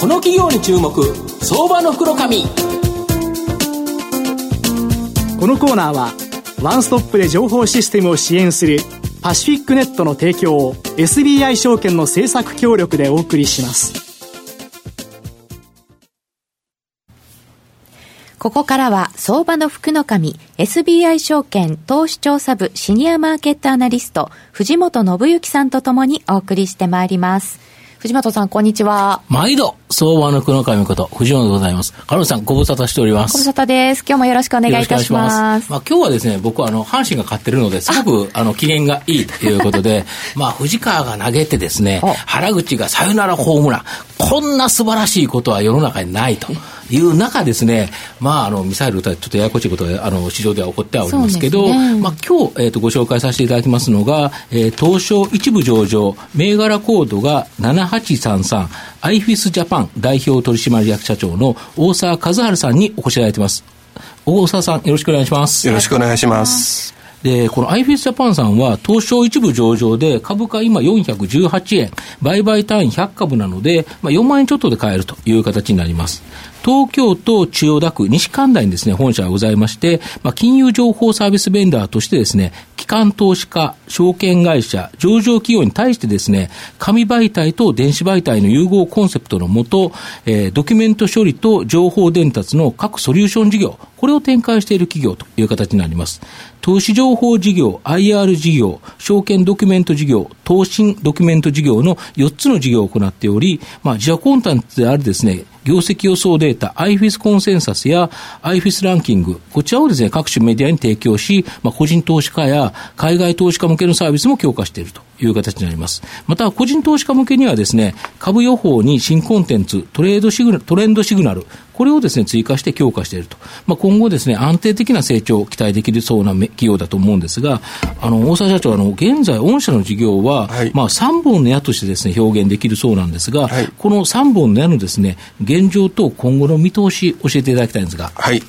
この企業に注目相場の袋紙このコーナーはワンストップで情報システムを支援するパシフィックネットの提供を SBI 証券の政策協力でお送りします。ここからは相場の福の神 SBI 証券投資調査部シニアマーケットアナリスト藤本信之さんとともにお送りしてまいります。藤本さん、こんにちは。毎度、相場の黒神こと、藤本でございます。カルさん、ご無沙汰しております。ご無沙汰です。今日もよろしくお願いいたします。ますまあ、今日はですね、僕はあの、阪神が勝ってるので、すごく、あの、機嫌がいいということで、まあ、藤川が投げてですね、原口がサヨナラホームラン。こんな素晴らしいことは世の中にないと。いう中ですね、まあ、あの、ミサイル撃たちょっとややこしいことが、あの、市場では起こってはおりますけど、ね、まあ、今日、えっ、ー、と、ご紹介させていただきますのが、えー、東証一部上場、銘柄コードが7833、アイフィスジャパン代表取締役社長の大沢和治さんにお越しいただいてます。大沢さん、よろしくお願いします。よろしくお願いします。で、このアイフィスジャパンさんは、東証一部上場で、株価今418円、売買単位100株なので、まあ、4万円ちょっとで買えるという形になります。東京都千代田区西神田にですね、本社がございまして、まあ、金融情報サービスベンダーとしてですね、機関投資家、証券会社、上場企業に対してですね、紙媒体と電子媒体の融合コンセプトのもと、えー、ドキュメント処理と情報伝達の各ソリューション事業、これを展開している企業という形になります。投資情報事業、IR 事業、証券ドキュメント事業、投信ドキュメント事業の4つの事業を行っており、まあ、自社コンテンツであるですね、業績予想データ、IFIS コンセンサスや IFIS ランキング、こちらをですね、各種メディアに提供し、まあ、個人投資家や海外投資家向けのサービスも強化しているという形になります。また、個人投資家向けにはですね、株予報に新コンテンツ、トレードシグナル、トレンドシグナル、これをですね、追加して強化していると。まあ、今後ですね、安定的な成長を期待できるそうな企業だと思うんですが、あの、大沢社長、あの、現在、御社の事業は、はい、まあ、3本の矢としてですね、表現できるそうなんですが、はい、この3本の矢のですね、現状と今後の見通し、教えていただきたいんですが。はい。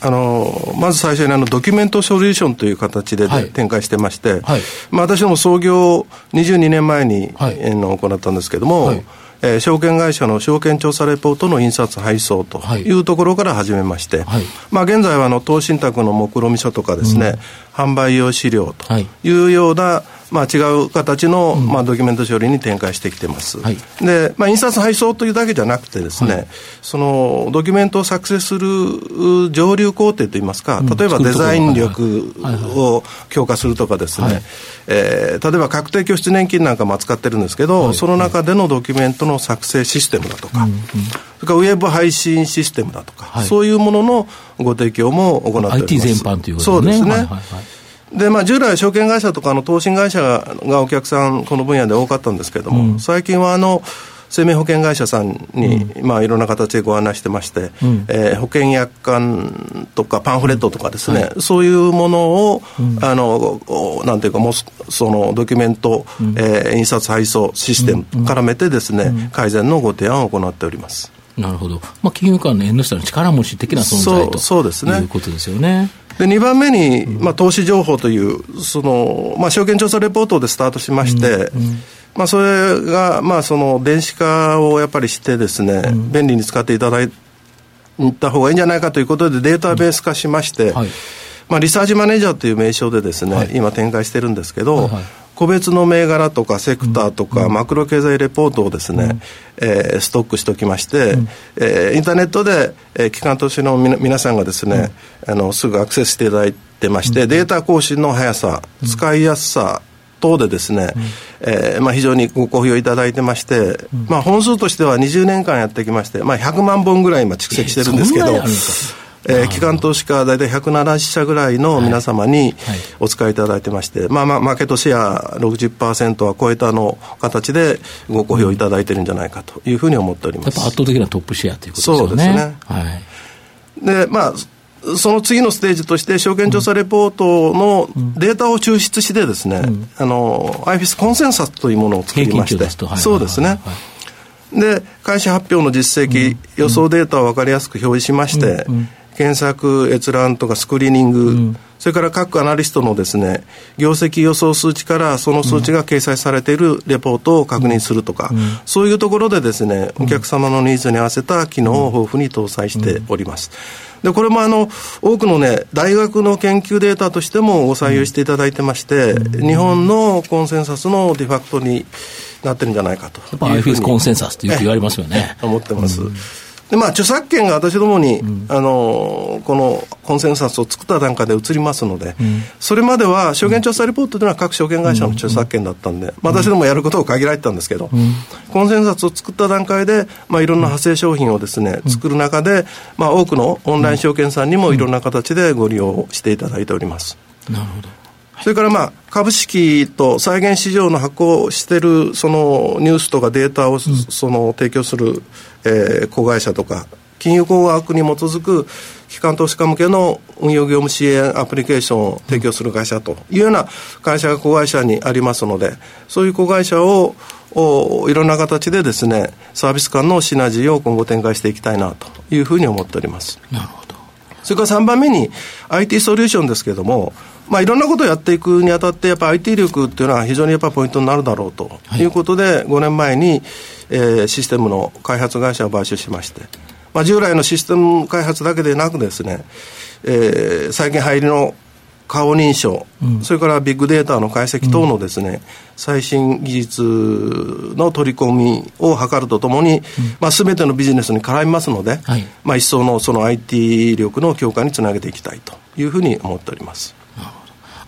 あのまず最初にあのドキュメントソリューションという形で、はい、展開してまして、はい、まあ、私ども創業22年前に、はい、の行ったんですけれども、はい。えー、証券会社の証券調査レポートの印刷配送とい。うところから始めまして、はい、まあ、現在はあの投信託の目論見書とかですね、うん、販売用資料というような、まあ、違う形の、まあ、ドキュメント処理に展開してきてます。はい、で、まあ、印刷配送というだけじゃなくてですね、はい、そのドキュメントを作成する上流工程といいますか、例えばデザイン力を強化するとかですね、はい、えー、例えば確定拠出年金なんかも扱ってるんですけど、その中でのドキュメントの作成システムだとか、うん。うん、それからウェブ配信システムだとか、そういうもののご提供も行っております。IT 全般ということですね。そうですね。はい。はい。はいでまあ、従来、証券会社とかの投信会社がお客さん、この分野で多かったんですけれども、うん、最近はあの生命保険会社さんに、うん、まあ、いろんな形でご案内してまして、うん、えー、保険約款とかパンフレットとかですね、はい、そういうものを、うん、あのなんていうかもうそのドキュメント、うん、えー、印刷配送システム絡めてですね、改善のご提案を行っております。なるほど、まあ、金融間の縁の下の力持ち的な存在とそうです、ね、いうことですよね。で2番目に、まあ、投資情報というその、まあ、証券調査レポートでスタートしまして、まあ、それが、まあ、その電子化をやっぱりしてですね、便利に使っていただいた方がいいんじゃないかということでデータベース化しまして、はい。まあ、リサーチマネージャーという名称でですね、はい、今展開してるんですけど、個別の銘柄とかセクターとか、マクロ経済レポートをですね、うん、えー、ストックしておきまして、うん、えー、インターネットで、えー、機関投資のみ皆さんがですね、うん、あのすぐアクセスしていただいてまして、データ更新の速さ、使いやすさ等でですね、うん、えー、まあ、非常にご好評いただいてまして、うん、まあ、本数としては20年間やってきまして、まあ、100万本ぐらい今蓄積してるんですけど、えー、機関投資家大体170社ぐらいの皆様にお使いいただいてまして、まあまあマーケットシェア60%は超えたの形でご好評いただいてるんじゃないかというふうに思っております。やっぱ圧倒的なトップシェアということですね。そうですね。はい。で、まあ、その次のステージとして、証券調査レポートのデータを抽出してですね、うん、あの、アイフィスコンセンサスというものを作りまして、そうですね。で、会社発表の実績、予想データを分かりやすく表示しまして、検索閲覧とかスクリーニング、うん、それから各アナリストのですね業績予想数値からその数値が掲載されているレポートを確認するとか、うん、そういうところでですねお客様のニーズに合わせた機能を豊富に搭載しております。でこれもあの多くのね大学の研究データとしてもご採用していただいてまして、日本のコンセンサスのデファクトになってるんじゃないかと。やっぱ IFS コンセンサスってよく言われますよね。思ってます。でまあ、著作権が私どもに、うん、あのこのコンセンサスを作った段階で移りますので、うん、それまでは証券調査レポートというのは各証券会社の著作権だったんで、うん、まあ、私どもやることを限られてたんですけど、コンセンサスを作った段階で、まあ、いろんな派生商品をですね、作る中で、まあ、多くのオンライン証券さんにもいろんな形でご利用していただいております。なるほどそれからまあ株式と債券市場の発行しているそのニュースとかデータをその提供する、えー、子会社とか金融工学に基づく機関投資家向けの運用業務支援アプリケーションを提供する会社というような会社が子会社にありますのでそういう子会社をいろんな形でですねサービス間のシナジーを今後展開していきたいなというふうに思っております。なるほど。それから3番目に IT ソリューションですけれどもまあ、いろんなことをやっていくにあたって、やっぱ IT 力っていうのは非常にやっぱポイントになるだろうと。い。うことで、はい、5年前に、えー、システムの開発会社を買収しまして、まあ、従来のシステム開発だけでなくですね、えー、最近入りの顔認証、うん、それからビッグデータの解析等のですね、うん、最新技術の取り込みを図るとともに、うん、まあ、全てのビジネスに絡みますので、はい、まあ、一層のその IT 力の強化につなげていきたいというふうに思っております。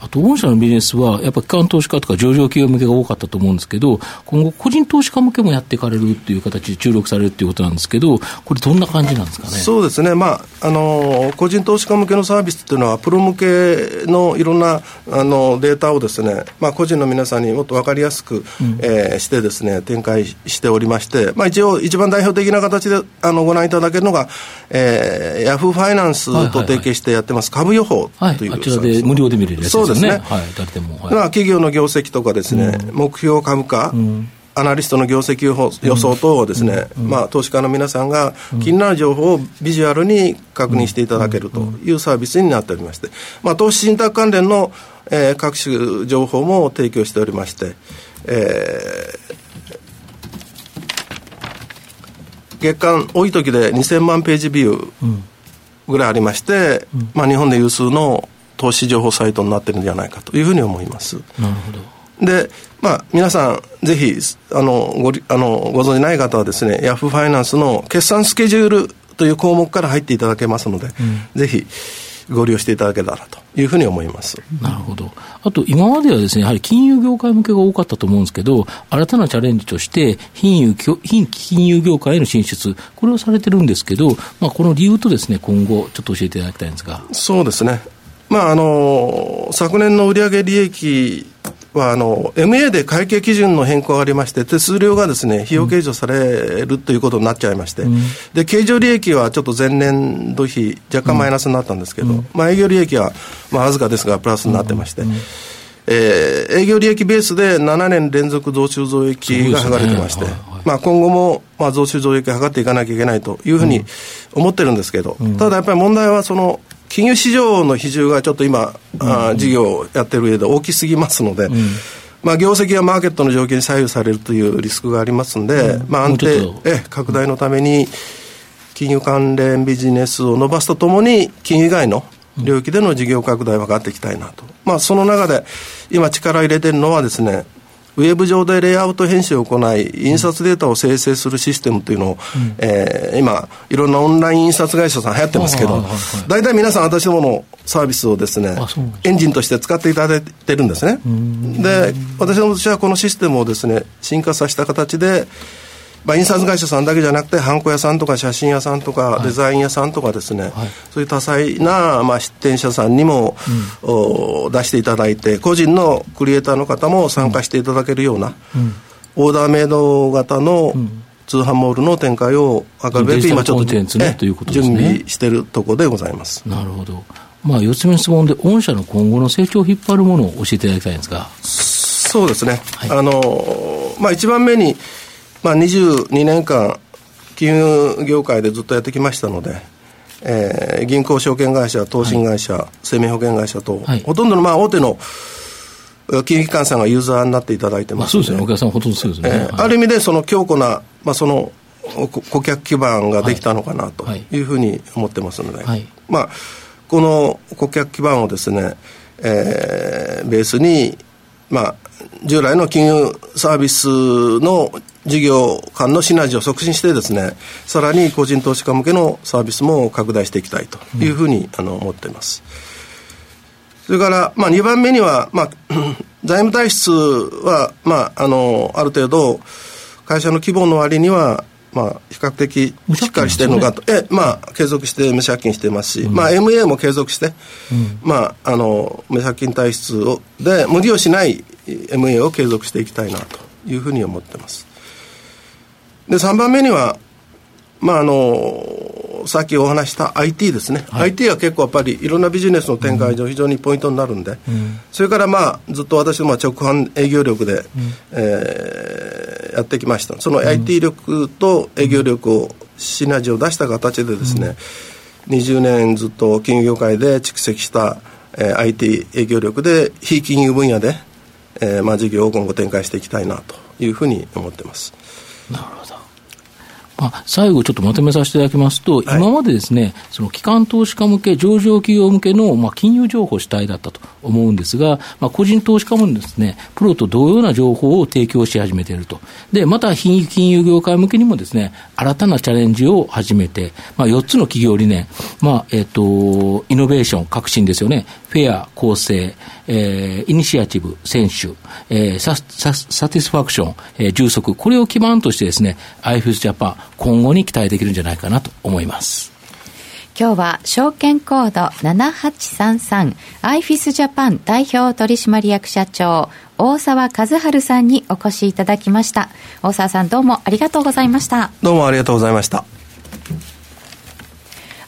あと、御社のビジネスは、やっぱり機関投資家とか上場企業向けが多かったと思うんですけど、今後、個人投資家向けもやっていかれるっていう形で注力されるっていうことなんですけど、これ、どんな感じなんですかね？そうですね、まあ、あの個人投資家向けのサービスっていうのは、プロ向けのいろんなあのデータをですね、まあ、個人の皆さんにもっと分かりやすく、うん、えー、してですね、展開しておりまして、まあ、一応、一番代表的な形であのご覧いただけるのが、えー、ヤフーファイナンスと提携してやってます、株予報という、はい、あちらで無料で見れるやつですね。ですね。はい、誰でも。はい、まあ、企業の業績とかですね、うん、目標株価、うん。アナリストの業績予想等をですね、うん、まあ、投資家の皆さんが気になる情報をビジュアルに確認していただけるというサービスになっておりまして、まあ、投資信託関連の、えー、各種情報も提供しておりまして、えー、月間多い時で2000万ページビューぐらいありまして、うん、まあ、日本で有数の投資情報サイトになってるんじゃないかというふうに思います。なるほど。で、まあ、皆さん、ぜひ、あの、ご、あの、ご存じない方はですね、ヤフーファイナンスの決算スケジュールという項目から入っていただけますので、うん、ぜひ、ご利用していただけたらというふうに思いますなるほど、あと今まではですねやはり金融業界向けが多かったと思うんですけど、新たなチャレンジとして、金融金金融業界への進出、これをされてるんですけど、まあ、この理由とですね今後、ちょっと教えていただきたいんですが。そうですねまあ、あの昨年の売上利益はあの MA で会計基準の変更がありまして、手数料がですね費用計上されるということになっちゃいまして、うん、で経常利益はちょっと前年度比、若干マイナスになったんですけど、うん、まあ、営業利益は、まあ、わずかですが、プラスになってまして。うん。えー、営業利益ベースで7年連続増収増益が図れてまして、ねはいはい、まあ、今後も、まあ、増収増益を図っていかなきゃいけないというふうに思ってるんですけど、ただやっぱり問題はその金融市場の比重がちょっと今、うん、あ事業をやってる上で大きすぎますので、うん、まあ、業績はマーケットの条件に左右されるというリスクがありますので、うん、まあ、安定え拡大のために金融関連ビジネスを伸ばすとともに金融以外の領域での事業拡大を図っていきたいなと、まあ、その中で今力を入れているのはですねウェブ上でレイアウト編集を行い、印刷データを生成するシステムというのを、うん、えー、今、いろんなオンライン印刷会社さん流行ってますけど、大体皆さん私どものサービスをですね、エンジンとして使っていただいてるんですね。で、私どもとしてはこのシステムをですね、進化させた形で、まあ、印刷会社さんだけじゃなくて、ハンコ屋さんとか写真屋さんとか、デザイン屋さんとかですね、はい、そういう多彩な、まあ、出店者さんにも、うん、出していただいて、個人のクリエイターの方も参加していただけるような、うん、オーダーメイド型の、通販モールの展開を図るべく、今ちょっと、ね、準備しているところでございます。なるほど。まあ、4つ目の質問で、御社の今後の成長を引っ張るものを教えていただきたいんですが。そうですね。はい、あの、まあ、一番目に、まあ、22年間金融業界でずっとやってきましたのでえー、銀行証券会社、投信会社、はい、生命保険会社と、はい、ほとんどのまあ大手の金融機関さんがユーザーになっていただいてます、まあ、そうですね、お客さんほとんどそうですね。えー、ある意味で、その強固な、まあ、その顧客基盤ができたのかなというふうに思ってますので、はい、まあ、この顧客基盤をですね、えー、ベースに、まあ、従来の金融サービスの事業間のシナジーを促進してですね、さらに個人投資家向けのサービスも拡大していきたいというふうに、あの思っています。それから、まあ、2番目には、まあ、財務体質は、まあ、あの、ある程度、会社の規模の割には、まあ、比較的しっかりしてるのかと、ね、えまあ、継続して無借金してますし、うん、まあ、MA も継続して、うん、まあ、あの無借金体質をで無理をしない MA を継続していきたいなというふうに思ってます。で、3番目には、まあ、あの、さっきお話した IT ですね、はい、IT は結構やっぱりいろんなビジネスの展開上非常にポイントになるんで、うん、それからまあ、ずっと私どもは直販営業力で、うん、えー、やってきました。その IT 力と営業力をシナジーを出した形でですね、うん、20年ずっと金融業界で蓄積した、えー、IT 営業力で非金融分野で、えーまあ、事業を今後展開していきたいなというふうに思ってます。なるほど。まあ、最後ちょっとまとめさせていただきますと、はい、今までですね、その機関投資家向け、上場企業向けの、まあ、金融情報主体だったと思うんですが、まあ、個人投資家もですね、プロと同様な情報を提供し始めていると。で、また、金融業界向けにもですね、新たなチャレンジを始めて、まあ、4つの企業理念、まあ、えっ、ー、と、イノベーション、革新ですよね、フェア、公正、えー、イニシアチブ、選手、えー、サササティスファクション、えー、充足、これを基盤としてですね、IFS ジャパン、今後に期待できるんじゃないかなと思います。今日は証券コード7833アイフィスジャパン代表取締役社長大沢和春さんにお越しいただきました。大沢さんどうもありがとうございました。どうもありがとうございました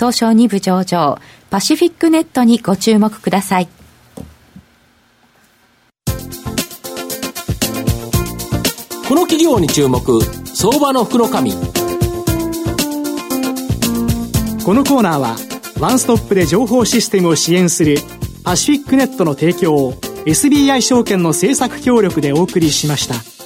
東証2部上場パシフィックネットにご注目ください。この企業に注目相場の福の神このコーナーはワンストップで情報システムを支援するパシフィックネットの提供を SBI 証券の政策協力でお送りしました。